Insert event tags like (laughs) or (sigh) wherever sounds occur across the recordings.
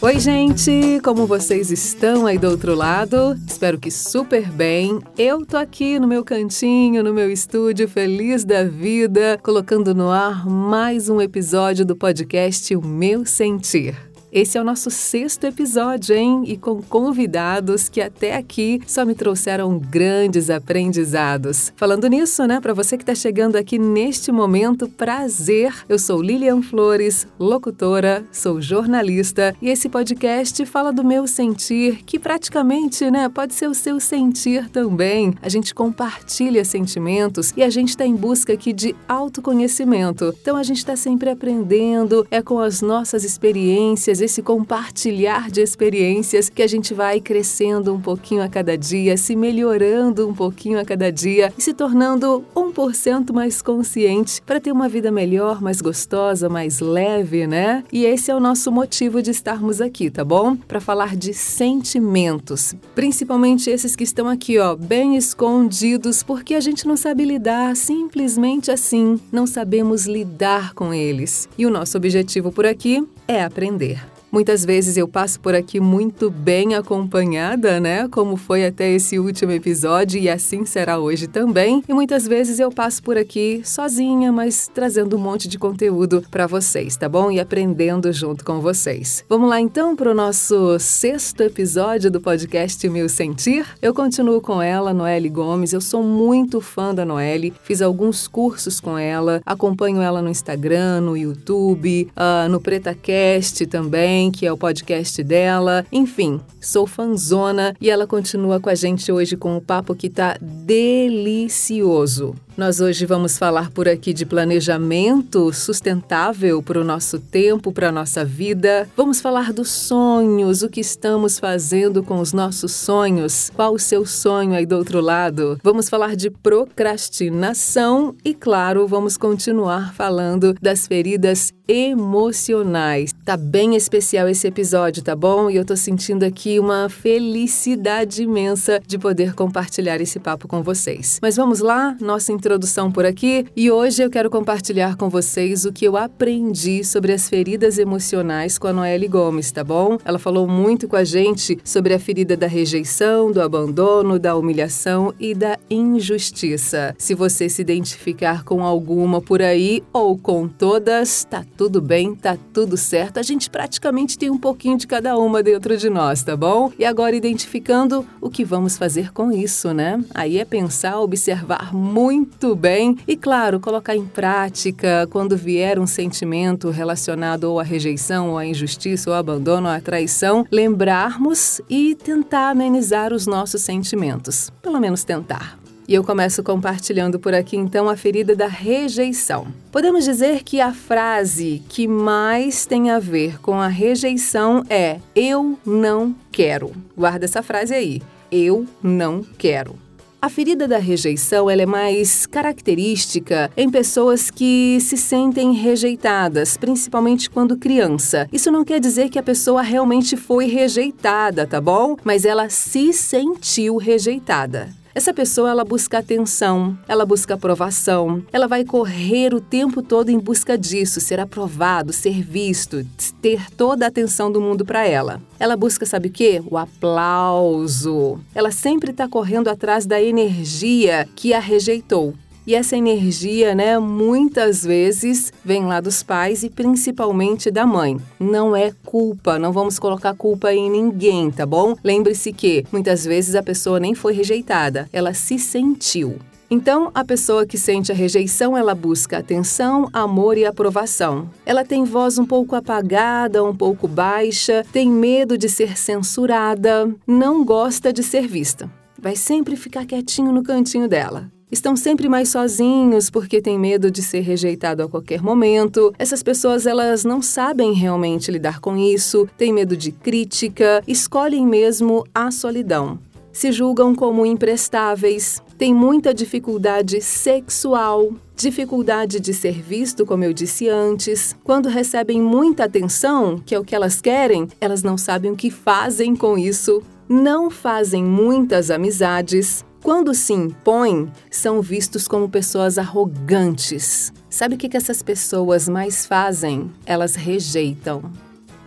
Oi, gente! Como vocês estão aí do outro lado? Espero que super bem. Eu tô aqui no meu cantinho, no meu estúdio, feliz da vida, colocando no ar mais um episódio do podcast O Meu Sentir. Esse é o nosso sexto episódio, hein? E com convidados que até aqui só me trouxeram grandes aprendizados. Falando nisso, né, para você que está chegando aqui neste momento, prazer. Eu sou Lilian Flores, locutora, sou jornalista e esse podcast fala do meu sentir, que praticamente, né, pode ser o seu sentir também. A gente compartilha sentimentos e a gente está em busca aqui de autoconhecimento. Então a gente está sempre aprendendo, é com as nossas experiências esse compartilhar de experiências que a gente vai crescendo um pouquinho a cada dia, se melhorando um pouquinho a cada dia e se tornando 1% mais consciente para ter uma vida melhor, mais gostosa, mais leve, né? E esse é o nosso motivo de estarmos aqui, tá bom? Para falar de sentimentos, principalmente esses que estão aqui, ó, bem escondidos, porque a gente não sabe lidar simplesmente assim, não sabemos lidar com eles. E o nosso objetivo por aqui é aprender. Muitas vezes eu passo por aqui muito bem acompanhada, né? Como foi até esse último episódio e assim será hoje também. E muitas vezes eu passo por aqui sozinha, mas trazendo um monte de conteúdo para vocês, tá bom? E aprendendo junto com vocês. Vamos lá então para o nosso sexto episódio do podcast Meu Sentir. Eu continuo com ela, Noelle Gomes. Eu sou muito fã da Noelle, fiz alguns cursos com ela, acompanho ela no Instagram, no YouTube, uh, no PretaCast também que é o podcast dela. Enfim, sou fanzona e ela continua com a gente hoje com um papo que tá delicioso. Nós hoje vamos falar por aqui de planejamento sustentável para o nosso tempo, para a nossa vida. Vamos falar dos sonhos, o que estamos fazendo com os nossos sonhos, qual o seu sonho aí do outro lado. Vamos falar de procrastinação e, claro, vamos continuar falando das feridas emocionais. Tá bem especial esse episódio, tá bom? E eu tô sentindo aqui uma felicidade imensa de poder compartilhar esse papo com vocês. Mas vamos lá, nossa introdução por aqui e hoje eu quero compartilhar com vocês o que eu aprendi sobre as feridas emocionais com a Noelle Gomes, tá bom? Ela falou muito com a gente sobre a ferida da rejeição, do abandono, da humilhação e da injustiça. Se você se identificar com alguma por aí ou com todas, tá tudo bem, tá tudo certo. A gente praticamente tem um pouquinho de cada uma dentro de nós, tá bom? E agora identificando o que vamos fazer com isso, né? Aí é pensar, observar muito muito bem e, claro, colocar em prática quando vier um sentimento relacionado ou à rejeição, ou à injustiça, ou ao abandono, ou à traição, lembrarmos e tentar amenizar os nossos sentimentos. Pelo menos tentar. E eu começo compartilhando por aqui então a ferida da rejeição. Podemos dizer que a frase que mais tem a ver com a rejeição é eu não quero. Guarda essa frase aí. Eu não quero. A ferida da rejeição ela é mais característica em pessoas que se sentem rejeitadas, principalmente quando criança. Isso não quer dizer que a pessoa realmente foi rejeitada, tá bom? Mas ela se sentiu rejeitada. Essa pessoa ela busca atenção, ela busca aprovação, ela vai correr o tempo todo em busca disso, ser aprovado, ser visto, ter toda a atenção do mundo para ela. Ela busca, sabe o quê? O aplauso. Ela sempre está correndo atrás da energia que a rejeitou. E essa energia, né, muitas vezes vem lá dos pais e principalmente da mãe. Não é culpa, não vamos colocar culpa em ninguém, tá bom? Lembre-se que muitas vezes a pessoa nem foi rejeitada, ela se sentiu. Então, a pessoa que sente a rejeição, ela busca atenção, amor e aprovação. Ela tem voz um pouco apagada, um pouco baixa, tem medo de ser censurada, não gosta de ser vista. Vai sempre ficar quietinho no cantinho dela estão sempre mais sozinhos porque têm medo de ser rejeitado a qualquer momento. Essas pessoas elas não sabem realmente lidar com isso, têm medo de crítica, escolhem mesmo a solidão. Se julgam como imprestáveis, têm muita dificuldade sexual, dificuldade de ser visto, como eu disse antes. Quando recebem muita atenção, que é o que elas querem, elas não sabem o que fazem com isso, não fazem muitas amizades, Quando se impõem, são vistos como pessoas arrogantes. Sabe o que, essas pessoas mais fazem? Elas rejeitam.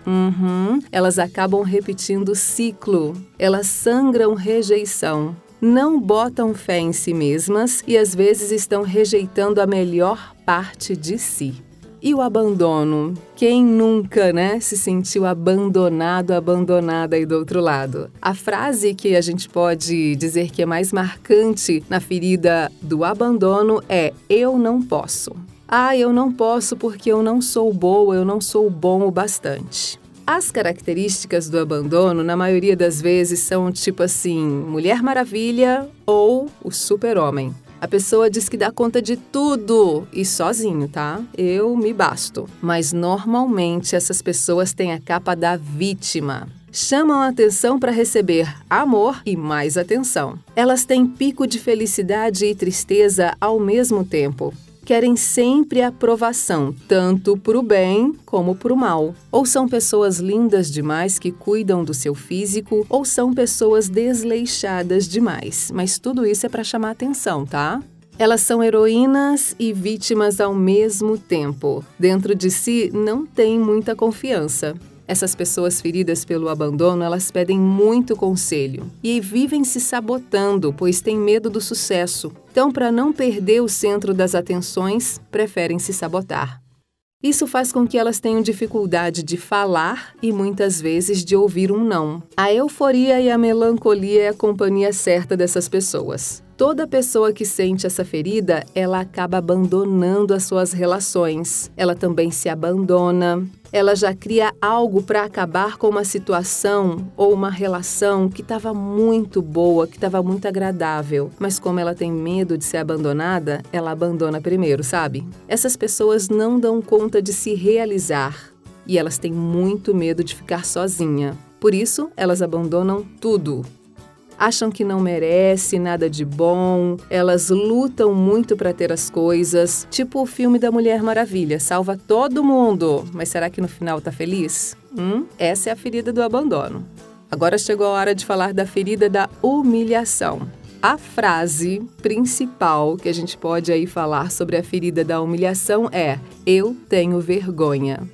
Uhum, elas acabam repetindo o ciclo. Elas sangram rejeição. Não botam fé em si mesmas e às vezes estão rejeitando a melhor parte de si. E o abandono? Quem nunca, né, se sentiu abandonado, abandonada aí do outro lado? A frase que a gente pode dizer que é mais marcante na ferida do abandono é: eu não posso. Ah, eu não posso porque eu não sou boa, eu não sou bom o bastante. As características do abandono, na maioria das vezes, são tipo assim: Mulher Maravilha ou o Super-Homem. A pessoa diz que dá conta de tudo e sozinho, tá? Eu me basto. Mas normalmente essas pessoas têm a capa da vítima. Chamam a atenção para receber amor e mais atenção. Elas têm pico de felicidade e tristeza ao mesmo tempo querem sempre aprovação, tanto para o bem como para o mal. Ou são pessoas lindas demais que cuidam do seu físico, ou são pessoas desleixadas demais. Mas tudo isso é para chamar atenção, tá? Elas são heroínas e vítimas ao mesmo tempo. Dentro de si não tem muita confiança. Essas pessoas feridas pelo abandono, elas pedem muito conselho e vivem se sabotando, pois têm medo do sucesso. Então, para não perder o centro das atenções, preferem se sabotar. Isso faz com que elas tenham dificuldade de falar e muitas vezes de ouvir um não. A euforia e a melancolia é a companhia certa dessas pessoas. Toda pessoa que sente essa ferida, ela acaba abandonando as suas relações. Ela também se abandona. Ela já cria algo para acabar com uma situação ou uma relação que estava muito boa, que estava muito agradável. Mas como ela tem medo de ser abandonada, ela abandona primeiro, sabe? Essas pessoas não dão conta de se realizar e elas têm muito medo de ficar sozinha. Por isso, elas abandonam tudo, acham que não merece nada de bom, elas lutam muito para ter as coisas, tipo o filme da Mulher Maravilha, salva todo mundo, mas será que no final tá feliz? Hum? Essa é a ferida do abandono. Agora chegou a hora de falar da ferida da humilhação. A frase principal que a gente pode aí falar sobre a ferida da humilhação é: eu tenho vergonha.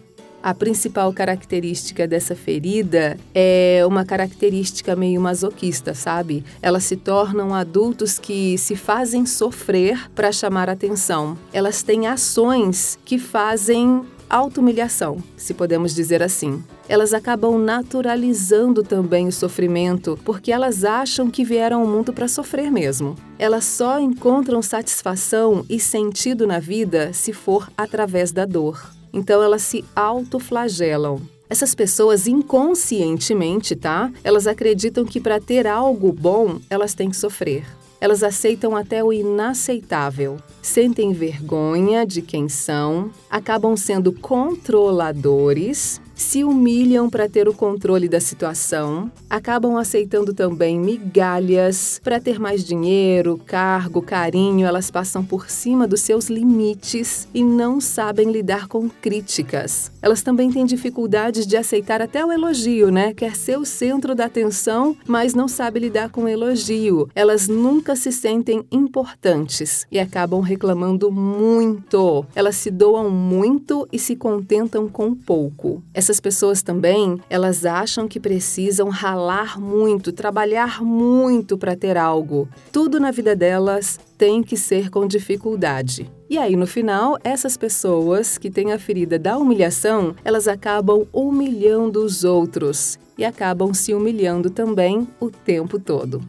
A principal característica dessa ferida é uma característica meio masoquista, sabe? Elas se tornam adultos que se fazem sofrer para chamar atenção. Elas têm ações que fazem auto-humilhação, se podemos dizer assim. Elas acabam naturalizando também o sofrimento, porque elas acham que vieram ao mundo para sofrer mesmo. Elas só encontram satisfação e sentido na vida se for através da dor. Então elas se autoflagelam. Essas pessoas inconscientemente, tá? Elas acreditam que para ter algo bom, elas têm que sofrer. Elas aceitam até o inaceitável, sentem vergonha de quem são, acabam sendo controladores se humilham para ter o controle da situação, acabam aceitando também migalhas para ter mais dinheiro, cargo, carinho, elas passam por cima dos seus limites e não sabem lidar com críticas. Elas também têm dificuldades de aceitar até o elogio, né? Quer ser o centro da atenção, mas não sabe lidar com o elogio. Elas nunca se sentem importantes e acabam reclamando muito. Elas se doam muito e se contentam com pouco. Essas pessoas também, elas acham que precisam ralar muito, trabalhar muito para ter algo. Tudo na vida delas tem que ser com dificuldade. E aí, no final, essas pessoas que têm a ferida da humilhação, elas acabam humilhando os outros e acabam se humilhando também o tempo todo.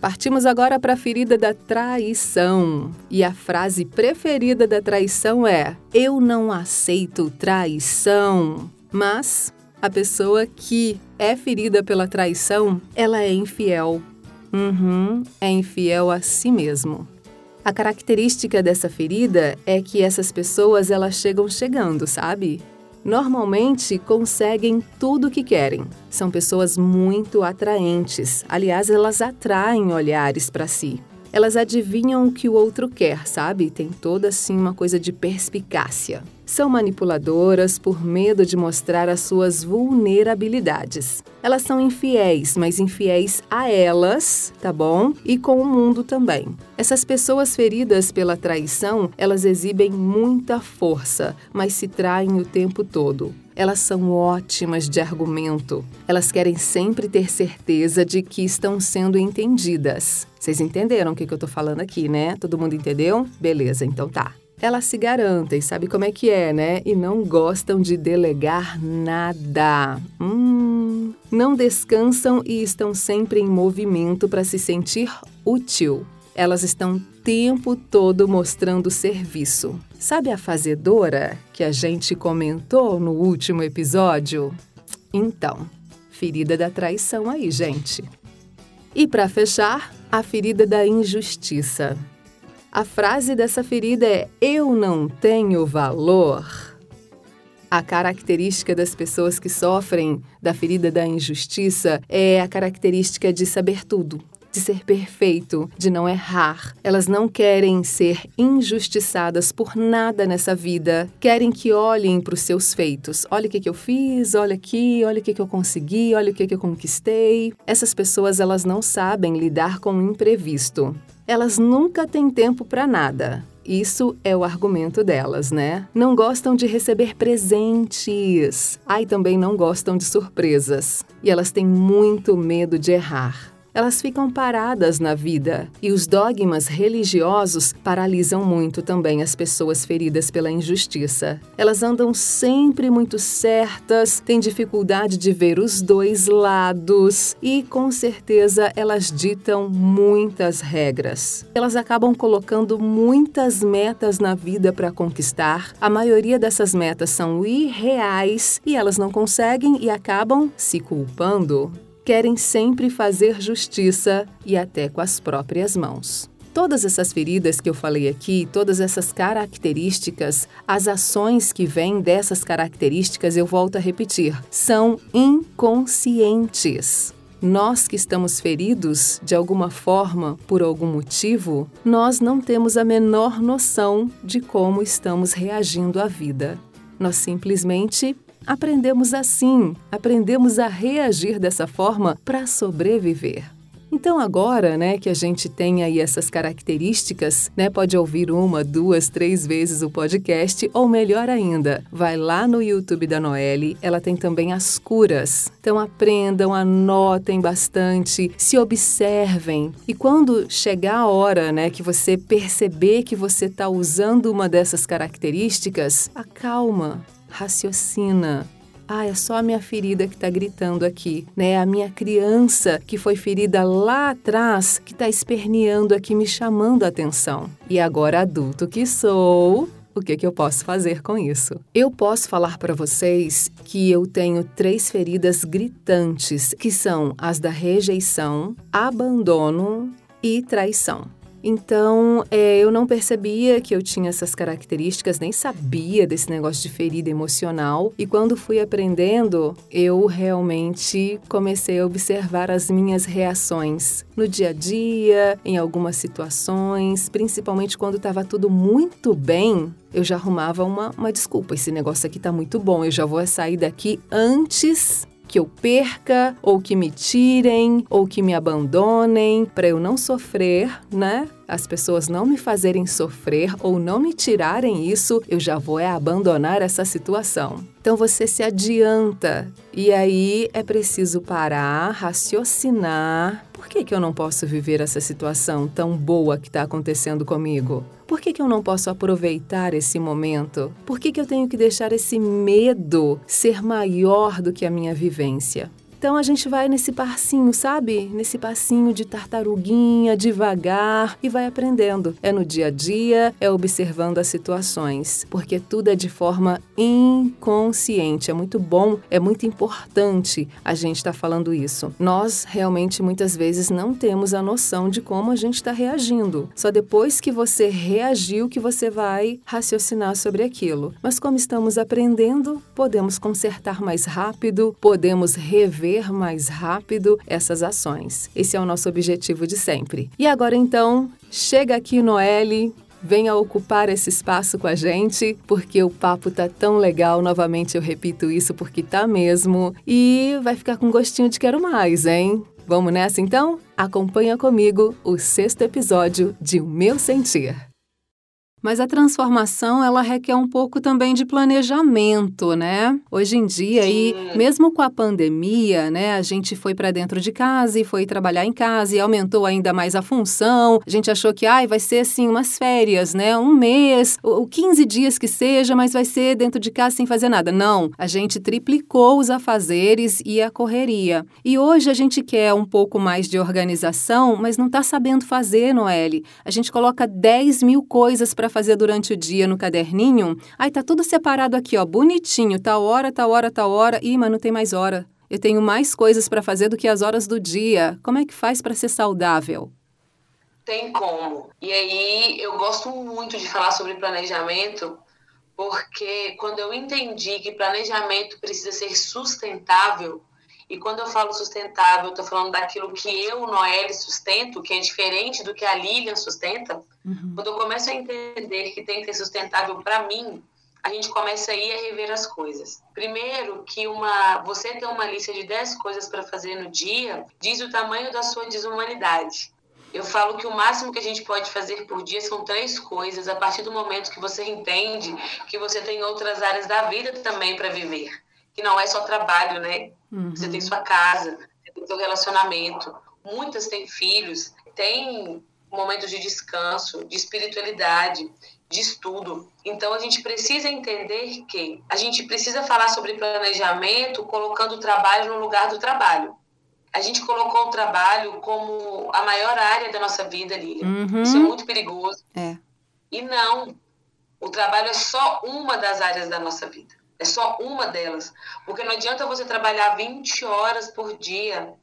Partimos agora para a ferida da traição. E a frase preferida da traição é: Eu não aceito traição. Mas a pessoa que é ferida pela traição, ela é infiel. Uhum, é infiel a si mesmo. A característica dessa ferida é que essas pessoas elas chegam chegando, sabe? Normalmente conseguem tudo o que querem. São pessoas muito atraentes. Aliás, elas atraem olhares para si. Elas adivinham o que o outro quer, sabe? Tem toda assim uma coisa de perspicácia São manipuladoras por medo de mostrar as suas vulnerabilidades. Elas são infiéis, mas infiéis a elas, tá bom? E com o mundo também. Essas pessoas feridas pela traição, elas exibem muita força, mas se traem o tempo todo. Elas são ótimas de argumento. Elas querem sempre ter certeza de que estão sendo entendidas. Vocês entenderam o que, eu estou falando aqui, né? Todo mundo entendeu? Beleza, então tá. Elas se garantem, sabe como é que é, né? E não gostam de delegar nada. Hum, não descansam e estão sempre em movimento para se sentir útil. Elas estão o tempo todo mostrando serviço. Sabe a fazedora que a gente comentou no último episódio? Então, ferida da traição aí, gente. E para fechar, a ferida da injustiça. A frase dessa ferida é: Eu não tenho valor. A característica das pessoas que sofrem da ferida da injustiça é a característica de saber tudo, de ser perfeito, de não errar. Elas não querem ser injustiçadas por nada nessa vida. Querem que olhem para os seus feitos. Olha o que, que eu fiz, olha aqui, olha o que, que eu consegui, olha o que, que eu conquistei. Essas pessoas elas não sabem lidar com o imprevisto. Elas nunca têm tempo para nada. Isso é o argumento delas, né? Não gostam de receber presentes. Ai, também não gostam de surpresas. E elas têm muito medo de errar elas ficam paradas na vida. E os dogmas religiosos paralisam muito também as pessoas feridas pela injustiça. Elas andam sempre muito certas, têm dificuldade de ver os dois lados e, com certeza, elas ditam muitas regras. Elas acabam colocando muitas metas na vida para conquistar. A maioria dessas metas são irreais e elas não conseguem e acabam se culpando querem sempre fazer justiça e até com as próprias mãos. Todas essas feridas que eu falei aqui, todas essas características, as ações que vêm dessas características, eu volto a repetir, são inconscientes. Nós que estamos feridos de alguma forma, por algum motivo, nós não temos a menor noção de como estamos reagindo à vida. Nós simplesmente aprendemos assim, aprendemos a reagir dessa forma para sobreviver. Então agora, né, que a gente tem aí essas características, né, pode ouvir uma, duas, três vezes o podcast ou melhor ainda, vai lá no YouTube da Noelle, ela tem também as curas. Então aprendam, anotem bastante, se observem e quando chegar a hora, né, que você perceber que você está usando uma dessas características, acalma, raciocina. Ah, é só a minha ferida que está gritando aqui, né? A minha criança que foi ferida lá atrás, que está esperneando aqui, me chamando a atenção. E agora, adulto que sou, o que, que eu posso fazer com isso? Eu posso falar para vocês que eu tenho três feridas gritantes, que são as da rejeição, abandono e traição. Então, é, eu não percebia que eu tinha essas características, nem sabia desse negócio de ferida emocional. E quando fui aprendendo, eu realmente comecei a observar as minhas reações no dia a dia, em algumas situações, principalmente quando estava tudo muito bem. Eu já arrumava uma, uma desculpa. Esse negócio aqui tá muito bom, eu já vou sair daqui antes que eu perca, ou que me tirem, ou que me abandonem, para eu não sofrer, né? As pessoas não me fazerem sofrer ou não me tirarem isso, eu já vou é abandonar essa situação. Então você se adianta e aí é preciso parar, raciocinar. Por que, que eu não posso viver essa situação tão boa que está acontecendo comigo? Por que, que eu não posso aproveitar esse momento? Por que, que eu tenho que deixar esse medo ser maior do que a minha vivência? Então a gente vai nesse passinho, sabe? Nesse passinho de tartaruguinha, devagar e vai aprendendo. É no dia a dia, é observando as situações, porque tudo é de forma inconsciente. É muito bom, é muito importante a gente estar tá falando isso. Nós realmente muitas vezes não temos a noção de como a gente está reagindo. Só depois que você reagiu que você vai raciocinar sobre aquilo. Mas como estamos aprendendo, podemos consertar mais rápido, podemos rever mais rápido essas ações. Esse é o nosso objetivo de sempre. E agora então, chega aqui, Noelle, venha ocupar esse espaço com a gente, porque o papo tá tão legal. Novamente eu repito isso porque tá mesmo. E vai ficar com gostinho de quero mais, hein? Vamos nessa então? Acompanha comigo o sexto episódio de O Meu Sentir. Mas a transformação, ela requer um pouco também de planejamento, né? Hoje em dia, e mesmo com a pandemia, né, a gente foi para dentro de casa e foi trabalhar em casa e aumentou ainda mais a função. A gente achou que ai, vai ser assim umas férias, né? Um mês, ou 15 dias que seja, mas vai ser dentro de casa sem fazer nada. Não, a gente triplicou os afazeres e a correria. E hoje a gente quer um pouco mais de organização, mas não está sabendo fazer, Noelle. A gente coloca 10 mil coisas para para fazer durante o dia no caderninho, aí tá tudo separado aqui, ó, bonitinho, tal hora, tal hora, tal hora. Ih, mas não tem mais hora. Eu tenho mais coisas para fazer do que as horas do dia. Como é que faz para ser saudável? Tem como. E aí eu gosto muito de falar sobre planejamento, porque quando eu entendi que planejamento precisa ser sustentável, e quando eu falo sustentável, eu estou falando daquilo que eu, Noelle, sustento, que é diferente do que a Lilian sustenta. Uhum. Quando eu começo a entender que tem que ser sustentável para mim, a gente começa aí a rever as coisas. Primeiro, que uma, você ter uma lista de 10 coisas para fazer no dia diz o tamanho da sua desumanidade. Eu falo que o máximo que a gente pode fazer por dia são três coisas, a partir do momento que você entende que você tem outras áreas da vida também para viver que não é só trabalho, né? Uhum. Você tem sua casa, você tem seu relacionamento. Muitas têm filhos, têm momentos de descanso, de espiritualidade, de estudo. Então a gente precisa entender que a gente precisa falar sobre planejamento colocando o trabalho no lugar do trabalho. A gente colocou o trabalho como a maior área da nossa vida, Lília. Uhum. Isso é muito perigoso. É. E não, o trabalho é só uma das áreas da nossa vida. É só uma delas. Porque não adianta você trabalhar 20 horas por dia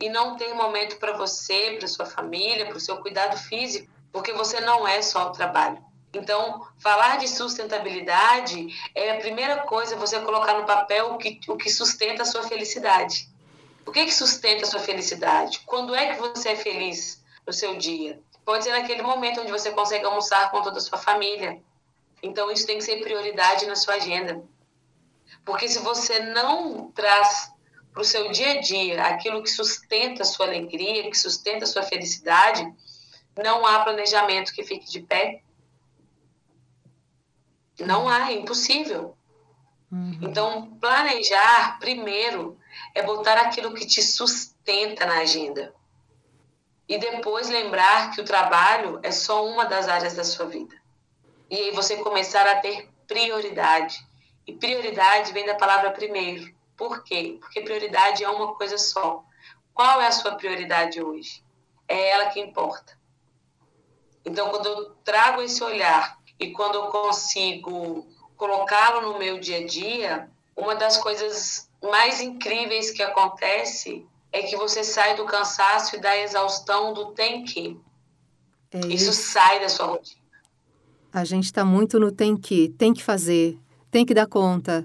e não ter momento para você, para sua família, para o seu cuidado físico, porque você não é só o trabalho. Então, falar de sustentabilidade é a primeira coisa você colocar no papel o que, o que sustenta a sua felicidade. O que, que sustenta a sua felicidade? Quando é que você é feliz no seu dia? Pode ser naquele momento onde você consegue almoçar com toda a sua família. Então, isso tem que ser prioridade na sua agenda. Porque se você não traz para o seu dia a dia aquilo que sustenta a sua alegria, que sustenta a sua felicidade, não há planejamento que fique de pé. Não há, é impossível. Uhum. Então, planejar primeiro é botar aquilo que te sustenta na agenda. E depois lembrar que o trabalho é só uma das áreas da sua vida. E aí você começar a ter prioridade e prioridade vem da palavra primeiro. Por quê? Porque prioridade é uma coisa só. Qual é a sua prioridade hoje? É ela que importa. Então, quando eu trago esse olhar e quando eu consigo colocá-lo no meu dia a dia, uma das coisas mais incríveis que acontece é que você sai do cansaço e da exaustão do tem que. É isso. isso sai da sua rotina. A gente está muito no tem que, tem que fazer, tem que dar conta,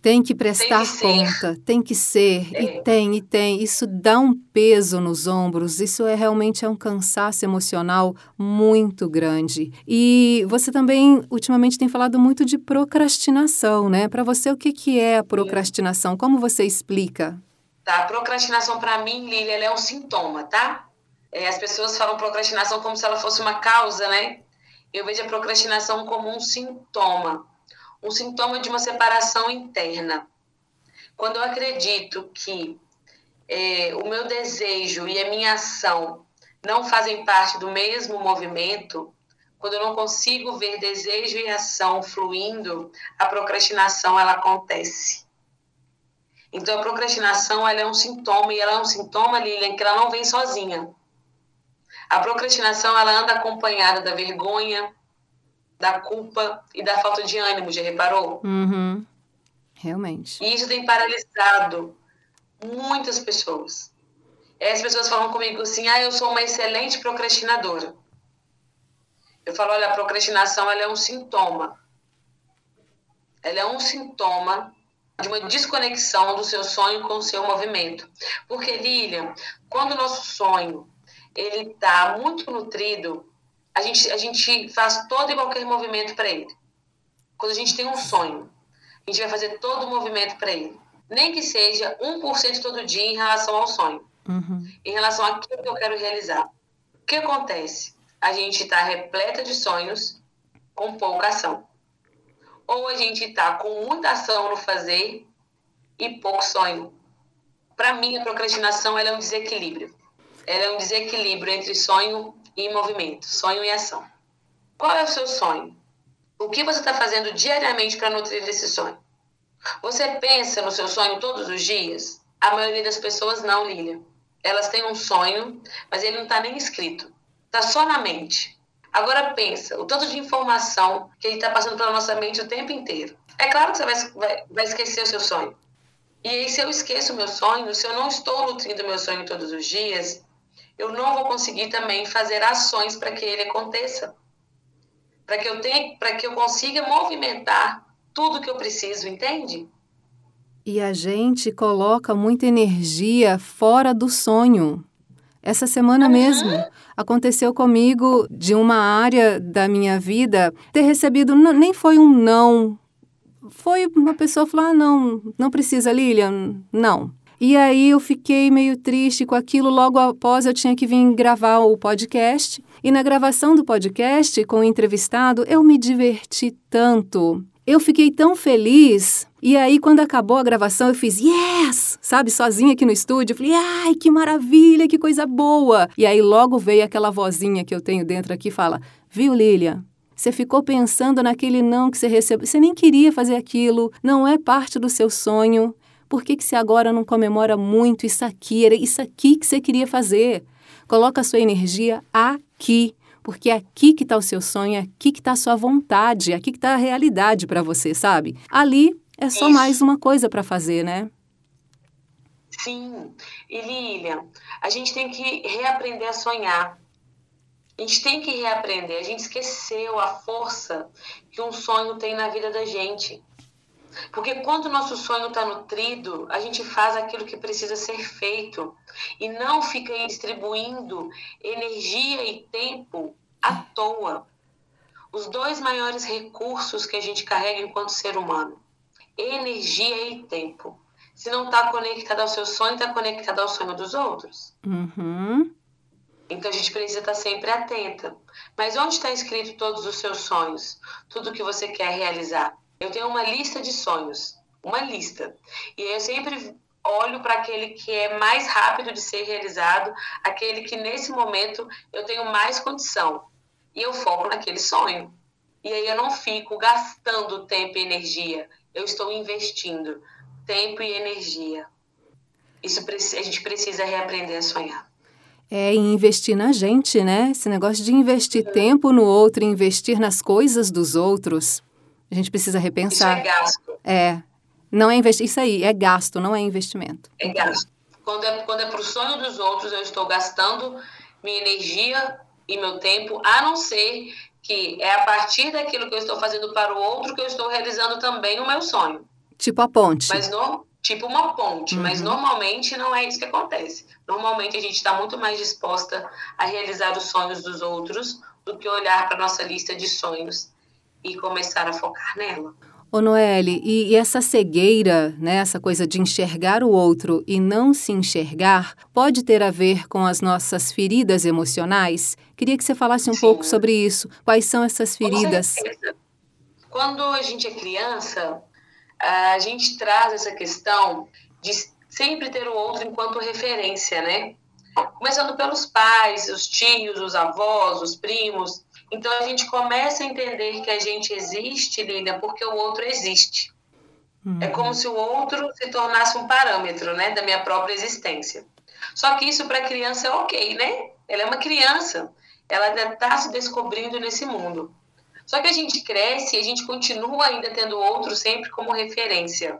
tem que prestar tem que conta, tem que ser, é. e tem, e tem. Isso dá um peso nos ombros, isso é realmente é um cansaço emocional muito grande. E você também, ultimamente, tem falado muito de procrastinação, né? Para você, o que, que é a procrastinação? Como você explica? Tá, a procrastinação, para mim, Lili, ela é um sintoma, tá? É, as pessoas falam procrastinação como se ela fosse uma causa, né? Eu vejo a procrastinação como um sintoma um sintoma de uma separação interna. Quando eu acredito que é, o meu desejo e a minha ação não fazem parte do mesmo movimento, quando eu não consigo ver desejo e ação fluindo, a procrastinação ela acontece. Então a procrastinação ela é um sintoma e ela é um sintoma, Lilian, que ela não vem sozinha. A procrastinação ela anda acompanhada da vergonha, da culpa e da falta de ânimo, já reparou? Uhum. Realmente. E isso tem paralisado muitas pessoas. as pessoas falam comigo assim: ah, eu sou uma excelente procrastinadora. Eu falo: olha, a procrastinação ela é um sintoma. Ela é um sintoma de uma desconexão do seu sonho com o seu movimento. Porque, Lilian, quando o nosso sonho ele está muito nutrido, a gente, a gente faz todo e qualquer movimento para ele. Quando a gente tem um sonho, a gente vai fazer todo o movimento para ele. Nem que seja 1% todo dia em relação ao sonho. Uhum. Em relação àquilo que eu quero realizar. O que acontece? A gente está repleta de sonhos com pouca ação. Ou a gente está com muita ação no fazer e pouco sonho. Para mim, a procrastinação é um desequilíbrio. Ela é um desequilíbrio entre sonho e movimento, sonho e ação. Qual é o seu sonho? O que você está fazendo diariamente para nutrir esse sonho? Você pensa no seu sonho todos os dias? A maioria das pessoas não, Lilia. Elas têm um sonho, mas ele não está nem escrito. Está só na mente. Agora pensa, o tanto de informação que ele está passando pela nossa mente o tempo inteiro. É claro que você vai, vai, vai esquecer o seu sonho. E aí, se eu esqueço o meu sonho, se eu não estou nutrindo meu sonho todos os dias, eu não vou conseguir também fazer ações para que ele aconteça. Para que eu tenha, para que eu consiga movimentar tudo que eu preciso, entende? E a gente coloca muita energia fora do sonho. Essa semana uhum. mesmo aconteceu comigo de uma área da minha vida ter recebido nem foi um não. Foi uma pessoa falar: ah, "Não, não precisa, Lilian". Não. E aí eu fiquei meio triste com aquilo. Logo após eu tinha que vir gravar o podcast. E na gravação do podcast com o entrevistado, eu me diverti tanto. Eu fiquei tão feliz. E aí, quando acabou a gravação, eu fiz yes! Sabe, sozinha aqui no estúdio. Eu falei, ai, que maravilha, que coisa boa! E aí, logo veio aquela vozinha que eu tenho dentro aqui fala: Viu, Lilia? Você ficou pensando naquele não que você recebeu. Você nem queria fazer aquilo, não é parte do seu sonho. Por que, que você agora não comemora muito isso aqui? Era isso aqui que você queria fazer. Coloca a sua energia aqui porque é aqui que está o seu sonho, é aqui que está a sua vontade, é aqui que está a realidade para você, sabe? Ali é só Isso. mais uma coisa para fazer, né? Sim. E Lilian, a gente tem que reaprender a sonhar. A gente tem que reaprender. A gente esqueceu a força que um sonho tem na vida da gente. Porque quando o nosso sonho está nutrido, a gente faz aquilo que precisa ser feito e não fica distribuindo energia e tempo à toa. Os dois maiores recursos que a gente carrega enquanto ser humano: energia e tempo. Se não está conectado ao seu sonho, está conectado ao sonho dos outros. Uhum. Então a gente precisa estar sempre atenta. Mas onde está escrito todos os seus sonhos? Tudo que você quer realizar? Eu tenho uma lista de sonhos, uma lista. E eu sempre olho para aquele que é mais rápido de ser realizado, aquele que nesse momento eu tenho mais condição. E eu foco naquele sonho. E aí eu não fico gastando tempo e energia, eu estou investindo tempo e energia. Isso a gente precisa reaprender a sonhar. É investir na gente, né? Esse negócio de investir uhum. tempo no outro, investir nas coisas dos outros. A gente precisa repensar. Isso é gasto. É. Não é investir. Isso aí, é gasto, não é investimento. É gasto. Quando é, quando é para o sonho dos outros, eu estou gastando minha energia e meu tempo, a não ser que é a partir daquilo que eu estou fazendo para o outro que eu estou realizando também o meu sonho. Tipo a ponte. Mas no, tipo uma ponte, uhum. mas normalmente não é isso que acontece. Normalmente a gente está muito mais disposta a realizar os sonhos dos outros do que olhar para nossa lista de sonhos e começar a focar nela. Ô Noelle, e, e, essa cegueira, né, essa coisa de enxergar o outro e não se enxergar, pode ter a ver com as nossas feridas emocionais? Queria que você falasse um Sim. pouco sobre isso. Quais são essas feridas? Quando a gente é criança, a gente traz essa questão de sempre ter o outro enquanto referência, né? Começando pelos pais, os tios, os avós, os primos. Então a gente começa a entender que a gente existe, Lilian, porque o outro existe. Uhum. É como se o outro se tornasse um parâmetro, né, da minha própria existência. Só que isso para a criança é ok, né? Ela é uma criança, ela ainda está se descobrindo nesse mundo. Só que a gente cresce e a gente continua ainda tendo o outro sempre como referência.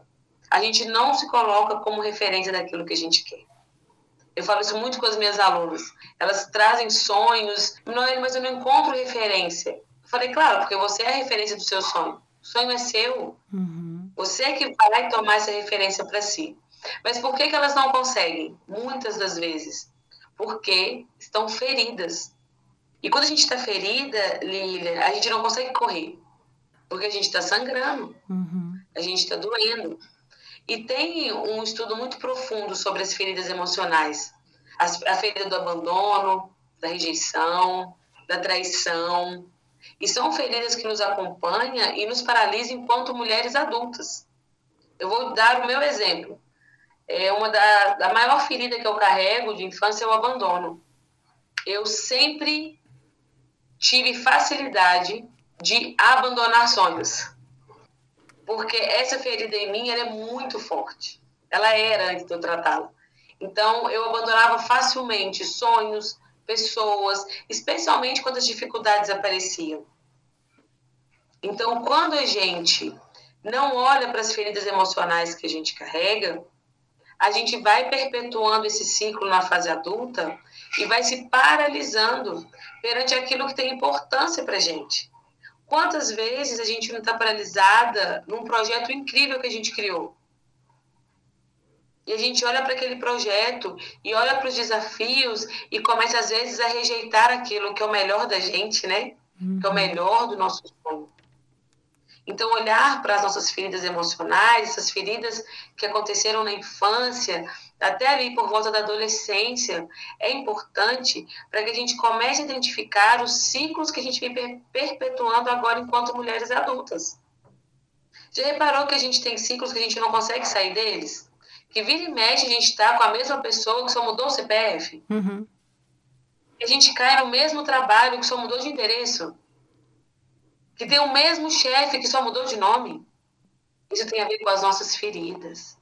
A gente não se coloca como referência daquilo que a gente quer. Eu falo isso muito com as minhas alunas. Elas trazem sonhos, mas eu não encontro referência. Eu falei, claro, porque você é a referência do seu sonho. O sonho é seu. Uhum. Você é que vai tomar essa referência para si. Mas por que, que elas não conseguem? Muitas das vezes. Porque estão feridas. E quando a gente está ferida, Lília, a gente não consegue correr, porque a gente está sangrando, uhum. a gente está doendo. E tem um estudo muito profundo sobre as feridas emocionais. a ferida do abandono, da rejeição, da traição. E são feridas que nos acompanham e nos paralisam enquanto mulheres adultas. Eu vou dar o meu exemplo. É uma da, da maior ferida que eu carrego de infância é o abandono. Eu sempre tive facilidade de abandonar sonhos. Porque essa ferida em mim é muito forte. Ela era antes de eu tratá-la. Então, eu abandonava facilmente sonhos, pessoas, especialmente quando as dificuldades apareciam. Então, quando a gente não olha para as feridas emocionais que a gente carrega, a gente vai perpetuando esse ciclo na fase adulta e vai se paralisando perante aquilo que tem importância para a gente. Quantas vezes a gente não está paralisada num projeto incrível que a gente criou? E a gente olha para aquele projeto e olha para os desafios e começa, às vezes, a rejeitar aquilo que é o melhor da gente, né? Uhum. Que é o melhor do nosso sonho. Então, olhar para as nossas feridas emocionais, essas feridas que aconteceram na infância, até ali por volta da adolescência, é importante para que a gente comece a identificar os ciclos que a gente vem perpetuando agora enquanto mulheres adultas. Já reparou que a gente tem ciclos que a gente não consegue sair deles? Que vira e mexe a gente está com a mesma pessoa que só mudou o CPF? Uhum. a gente cai no mesmo trabalho que só mudou de endereço? que tem o mesmo chefe que só mudou de nome. Isso tem a ver com as nossas feridas.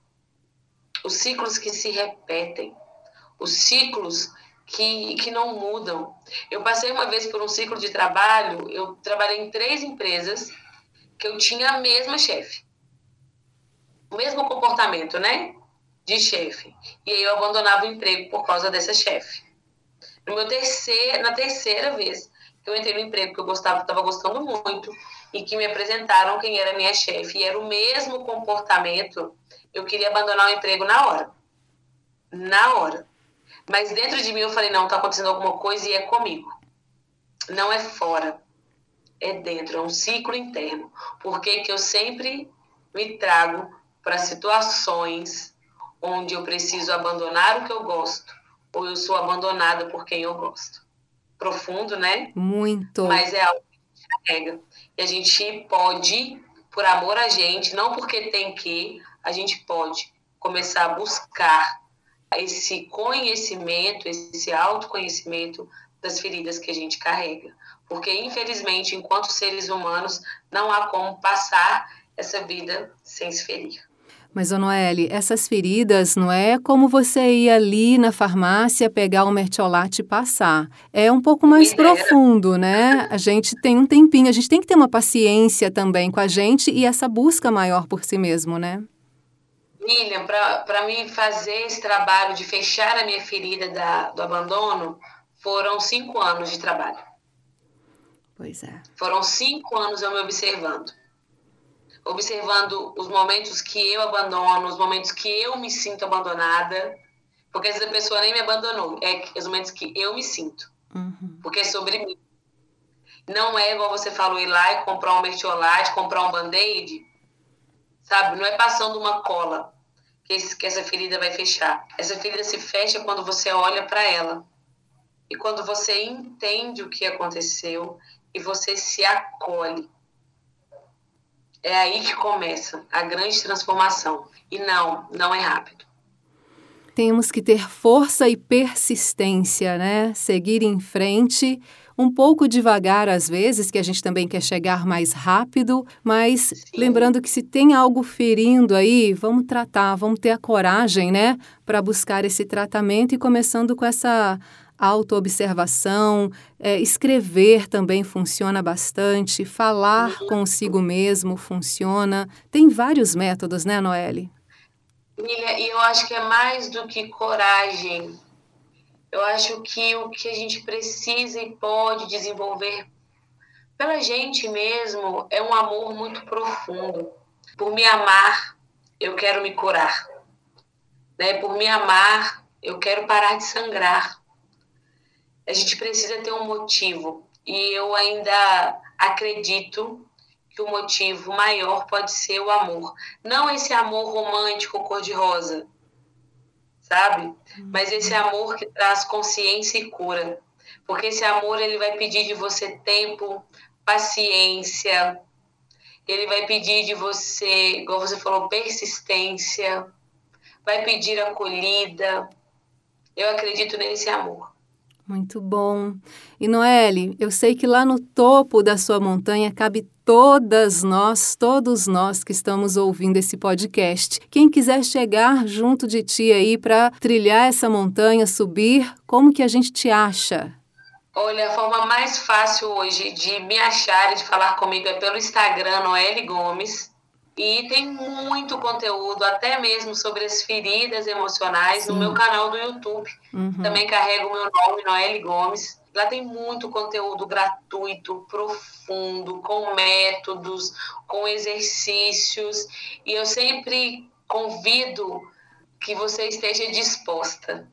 Os ciclos que se repetem. Os ciclos que, que não mudam. Eu passei uma vez por um ciclo de trabalho, eu trabalhei em três empresas que eu tinha a mesma chefe. O mesmo comportamento, né? De chefe. E aí eu abandonava o emprego por causa dessa chefe. No meu terceiro, na terceira vez, eu entrei no emprego que eu gostava, estava gostando muito, e que me apresentaram quem era minha chefe. E era o mesmo comportamento. Eu queria abandonar o emprego na hora. Na hora. Mas dentro de mim eu falei: não, está acontecendo alguma coisa e é comigo. Não é fora. É dentro. É um ciclo interno. Porque que eu sempre me trago para situações onde eu preciso abandonar o que eu gosto ou eu sou abandonada por quem eu gosto profundo, né? Muito. Mas é algo que a gente carrega. E a gente pode, por amor a gente, não porque tem que, a gente pode começar a buscar esse conhecimento, esse autoconhecimento das feridas que a gente carrega. Porque, infelizmente, enquanto seres humanos, não há como passar essa vida sem se ferir. Mas, ô Noelle, essas feridas não é como você ir ali na farmácia pegar um mertiolate e passar. É um pouco mais profundo, né? A gente tem um tempinho, a gente tem que ter uma paciência também com a gente e essa busca maior por si mesmo, né? William, para mim fazer esse trabalho de fechar a minha ferida da, do abandono, foram cinco anos de trabalho. Pois é. Foram cinco anos eu me observando observando os momentos que eu abandono, os momentos que eu me sinto abandonada, porque às vezes a pessoa nem me abandonou, é os momentos que eu me sinto, uhum. porque é sobre mim. Não é igual você falou, ir lá e comprar um mertiolate, comprar um band-aid, sabe? Não é passando uma cola que, esse, que essa ferida vai fechar. Essa ferida se fecha quando você olha para ela. E quando você entende o que aconteceu e você se acolhe. É aí que começa a grande transformação. E não, não é rápido. Temos que ter força e persistência, né? Seguir em frente, um pouco devagar às vezes, que a gente também quer chegar mais rápido, mas Sim. lembrando que se tem algo ferindo aí, vamos tratar, vamos ter a coragem, né, para buscar esse tratamento e começando com essa autoobservação, é, escrever também funciona bastante, falar consigo mesmo funciona. Tem vários métodos, né, Noelle? E eu acho que é mais do que coragem. Eu acho que o que a gente precisa e pode desenvolver pela gente mesmo é um amor muito profundo. Por me amar, eu quero me curar. Né? Por me amar, eu quero parar de sangrar. A gente precisa ter um motivo. E eu ainda acredito que o motivo maior pode ser o amor. Não esse amor romântico cor-de-rosa, sabe? Mas esse amor que traz consciência e cura. Porque esse amor ele vai pedir de você tempo, paciência, ele vai pedir de você, igual você falou, persistência, vai pedir acolhida. Eu acredito nesse amor. Muito bom. E Noelle, eu sei que lá no topo da sua montanha cabe todas nós, todos nós que estamos ouvindo esse podcast. Quem quiser chegar junto de ti aí para trilhar essa montanha, subir, como que a gente te acha? Olha, a forma mais fácil hoje de me achar e de falar comigo é pelo Instagram, Noelle Gomes. E tem muito conteúdo, até mesmo sobre as feridas emocionais, Sim. no meu canal do YouTube. Uhum. Também carrego o meu nome, Noelle Gomes. Lá tem muito conteúdo gratuito, profundo, com métodos, com exercícios. E eu sempre convido que você esteja disposta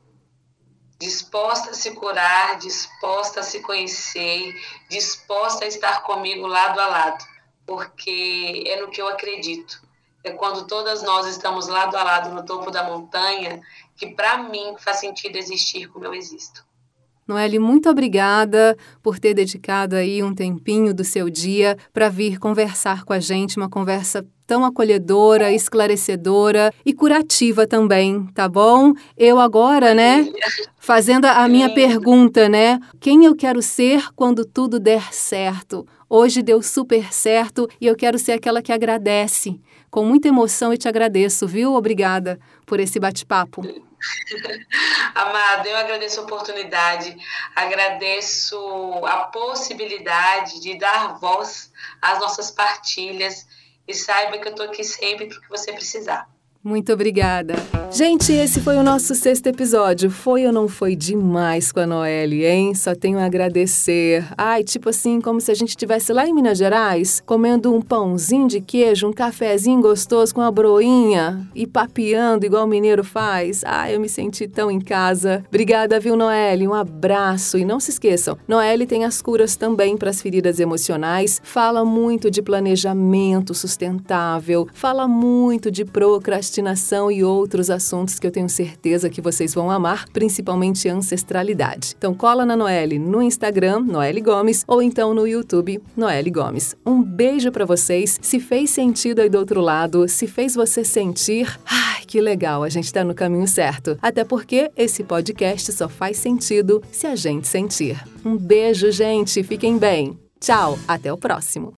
disposta a se curar, disposta a se conhecer, disposta a estar comigo lado a lado, porque é no que eu acredito. É quando todas nós estamos lado a lado no topo da montanha que para mim faz sentido existir como eu existo. Noelle, muito obrigada por ter dedicado aí um tempinho do seu dia para vir conversar com a gente, uma conversa tão acolhedora, esclarecedora e curativa também, tá bom? Eu agora, né, fazendo a minha pergunta, né? Quem eu quero ser quando tudo der certo? Hoje deu super certo e eu quero ser aquela que agradece. Com muita emoção eu te agradeço, viu? Obrigada por esse bate-papo. (laughs) Amada, eu agradeço a oportunidade, agradeço a possibilidade de dar voz às nossas partilhas e saiba que eu estou aqui sempre para o que você precisar. Muito obrigada. Gente, esse foi o nosso sexto episódio. Foi ou não foi demais com a Noelle, hein? Só tenho a agradecer. Ai, tipo assim, como se a gente estivesse lá em Minas Gerais, comendo um pãozinho de queijo, um cafezinho gostoso com a broinha e papeando igual o mineiro faz. Ai, eu me senti tão em casa. Obrigada, viu, Noelle? Um abraço. E não se esqueçam, Noelle tem as curas também para as feridas emocionais. Fala muito de planejamento sustentável, fala muito de procrastinação e outros assuntos que eu tenho certeza que vocês vão amar, principalmente ancestralidade. Então cola na Noelle no Instagram, Noelle Gomes, ou então no YouTube, Noelle Gomes. Um beijo para vocês. Se fez sentido aí do outro lado, se fez você sentir, ai, que legal, a gente está no caminho certo. Até porque esse podcast só faz sentido se a gente sentir. Um beijo, gente. Fiquem bem. Tchau, até o próximo.